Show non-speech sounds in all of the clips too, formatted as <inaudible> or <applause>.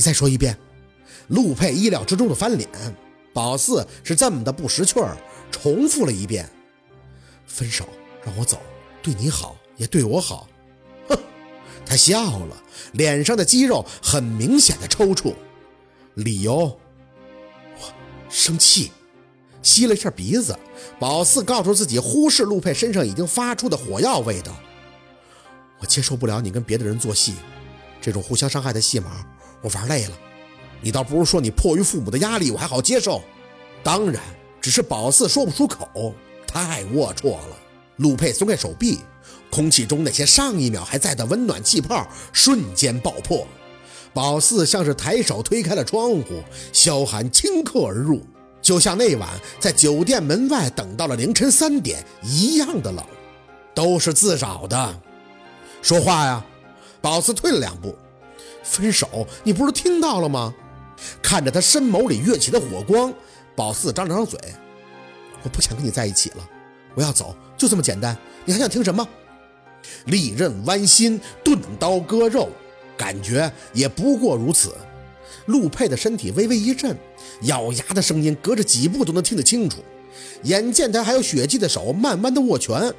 你再说一遍。陆佩意料之中的翻脸，宝四是这么的不识趣儿，重复了一遍：“分手，让我走，对你好，也对我好。”哼，他笑了，脸上的肌肉很明显的抽搐。理由，我生气。吸了一下鼻子，宝四告诉自己忽视陆佩身上已经发出的火药味道。我接受不了你跟别的人做戏，这种互相伤害的戏码，我玩累了。你倒不如说你迫于父母的压力，我还好接受。当然，只是宝四说不出口，太龌龊了。陆佩松开手臂，空气中那些上一秒还在的温暖气泡瞬间爆破。宝四像是抬手推开了窗户，萧寒顷刻而入，就像那晚在酒店门外等到了凌晨三点一样的冷。都是自找的。说话呀！宝四退了两步。分手，你不是听到了吗？看着他深眸里跃起的火光，宝四张了张嘴：“我不想跟你在一起了，我要走，就这么简单。你还想听什么？”利刃剜心，钝刀割肉，感觉也不过如此。陆佩的身体微微一震，咬牙的声音隔着几步都能听得清楚。眼见他还有血迹的手慢慢的握拳，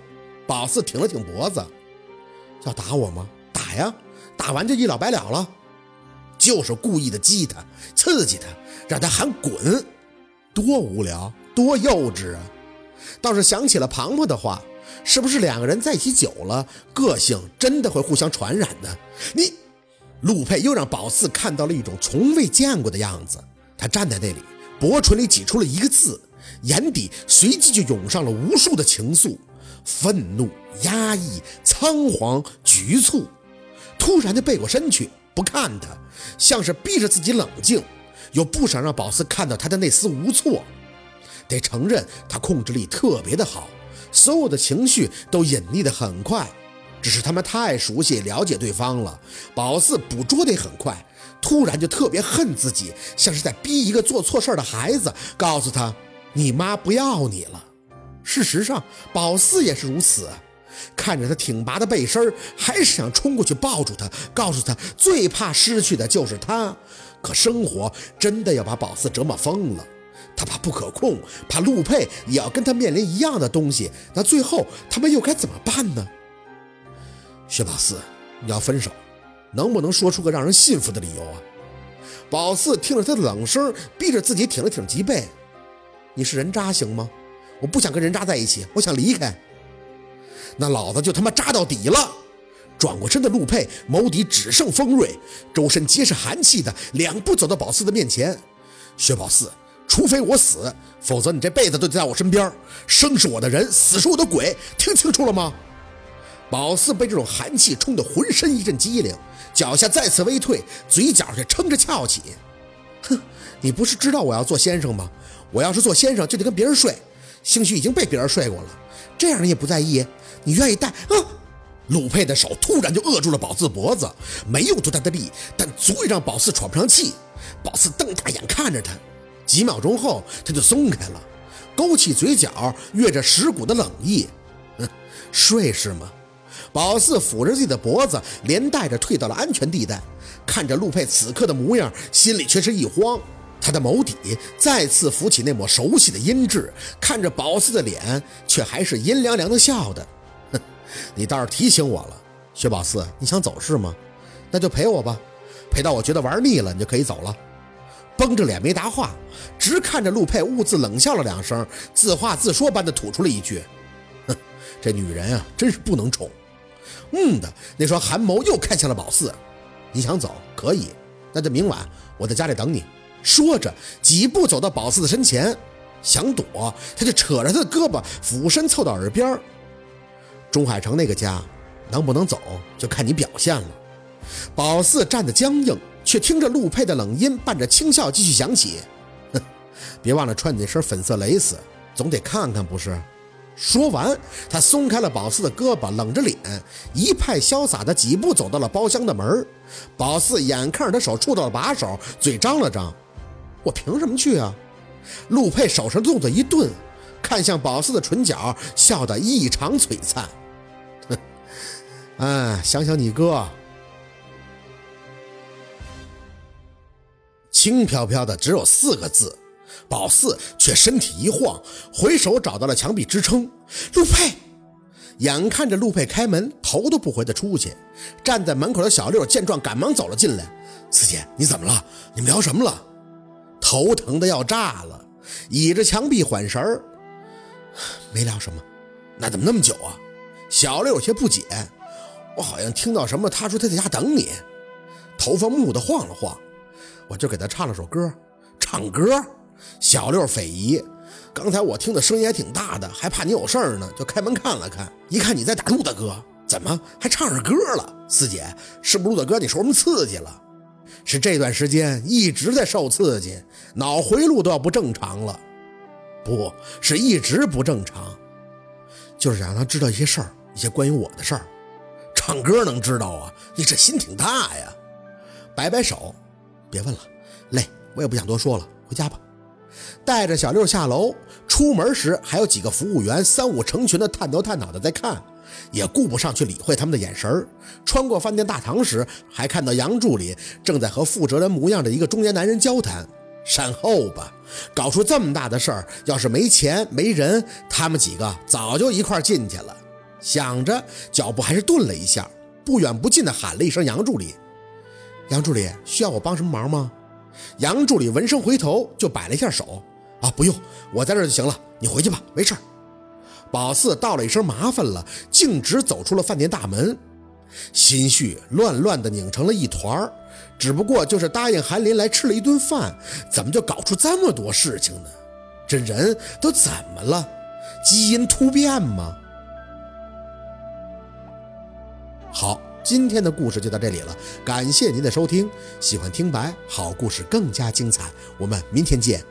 宝四挺了挺脖子：“要打我吗？打呀，打完就一了百了了。”就是故意的激他、刺激他，让他喊滚，多无聊，多幼稚啊！倒是想起了庞庞的话，是不是两个人在一起久了，个性真的会互相传染呢？你，陆佩又让宝四看到了一种从未见过的样子。他站在那里，薄唇里挤出了一个字，眼底随即就涌上了无数的情愫：愤怒、压抑、仓皇、局促。突然就背过身去。不看他，像是逼着自己冷静，又不想让宝四看到他的那丝无措。得承认，他控制力特别的好，所有的情绪都隐匿的很快。只是他们太熟悉、了解对方了，宝四捕捉得很快。突然就特别恨自己，像是在逼一个做错事的孩子，告诉他：“你妈不要你了。”事实上，宝四也是如此。看着他挺拔的背身还是想冲过去抱住他，告诉他最怕失去的就是他。可生活真的要把宝四折磨疯了，他怕不可控，怕陆佩也要跟他面临一样的东西。那最后他们又该怎么办呢？薛宝四，你要分手，能不能说出个让人信服的理由啊？宝四听着他的冷声，逼着自己挺了挺脊背。你是人渣行吗？我不想跟人渣在一起，我想离开。那老子就他妈扎到底了！转过身的陆佩眸底只剩锋锐，周身皆是寒气的两步走到宝四的面前。薛宝四，除非我死，否则你这辈子都得在我身边。生是我的人，死是我的鬼，听清楚了吗？宝四被这种寒气冲得浑身一阵激灵，脚下再次微退，嘴角却撑着翘起。哼，你不是知道我要做先生吗？我要是做先生，就得跟别人睡，兴许已经被别人睡过了，这样你也不在意。你愿意带？啊！鲁佩的手突然就扼住了宝四脖子，没有多大的力，但足以让宝四喘不上气。宝四瞪大眼看着他，几秒钟后他就松开了，勾起嘴角，越着蚀骨的冷意。哼，睡是吗？宝四抚着自己的脖子，连带着退到了安全地带，看着陆佩此刻的模样，心里却是一慌。他的眸底再次浮起那抹熟悉的阴鸷，看着宝四的脸，却还是阴凉凉的笑的。哼你倒是提醒我了，薛宝四，你想走是吗？那就陪我吧，陪到我觉得玩腻了，你就可以走了。绷着脸没答话，直看着陆佩，兀自冷笑了两声，自话自说般的吐出了一句：“哼，这女人啊，真是不能宠。”嗯的那双寒眸又看向了宝四，你想走可以，那就明晚我在家里等你。说着，几步走到宝四的身前，想躲，他就扯着他的胳膊，俯身凑到耳边。钟海城那个家，能不能走就看你表现了。宝四站得僵硬，却听着陆佩的冷音伴着轻笑继续响起：“哼，别忘了穿你那身粉色蕾丝，总得看看不是？”说完，他松开了宝四的胳膊，冷着脸，一派潇洒的几步走到了包厢的门。宝四眼看着他手触到了把手，嘴张了张：“我凭什么去啊？”陆佩手上的动作一顿，看向宝四的唇角，笑得异常璀璨。哼 <laughs> 哎，想想你哥。轻飘飘的只有四个字。宝四却身体一晃，回手找到了墙壁支撑。陆佩，眼看着陆佩开门，头都不回的出去。站在门口的小六见状，赶忙走了进来。四姐，你怎么了？你们聊什么了？头疼的要炸了，倚着墙壁缓神儿。没聊什么，那怎么那么久啊？小六有些不解。我好像听到什么，他说他在家等你。头发木的晃了晃，我就给他唱了首歌。唱歌？小六匪夷。刚才我听的声音还挺大的，还怕你有事儿呢，就开门看了看。一看你在打陆大哥，怎么还唱上歌了？四姐，是不是陆大哥你受什么刺激了？是这段时间一直在受刺激，脑回路都要不正常了。不是一直不正常，就是想让他知道一些事儿，一些关于我的事儿。唱歌能知道啊？你这心挺大呀！摆摆手，别问了，累，我也不想多说了，回家吧。带着小六下楼，出门时还有几个服务员三五成群的探头探脑的在看，也顾不上去理会他们的眼神穿过饭店大堂时，还看到杨助理正在和负责人模样的一个中年男人交谈。善后吧，搞出这么大的事儿，要是没钱没人，他们几个早就一块进去了。想着，脚步还是顿了一下，不远不近的喊了一声：“杨助理，杨助理，需要我帮什么忙吗？”杨助理闻声回头，就摆了一下手：“啊，不用，我在这就行了，你回去吧，没事儿。”宝四道了一声“麻烦了”，径直走出了饭店大门，心绪乱乱的拧成了一团儿只不过就是答应韩林来吃了一顿饭，怎么就搞出这么多事情呢？这人都怎么了？基因突变吗？好。今天的故事就到这里了，感谢您的收听。喜欢听白好故事更加精彩，我们明天见。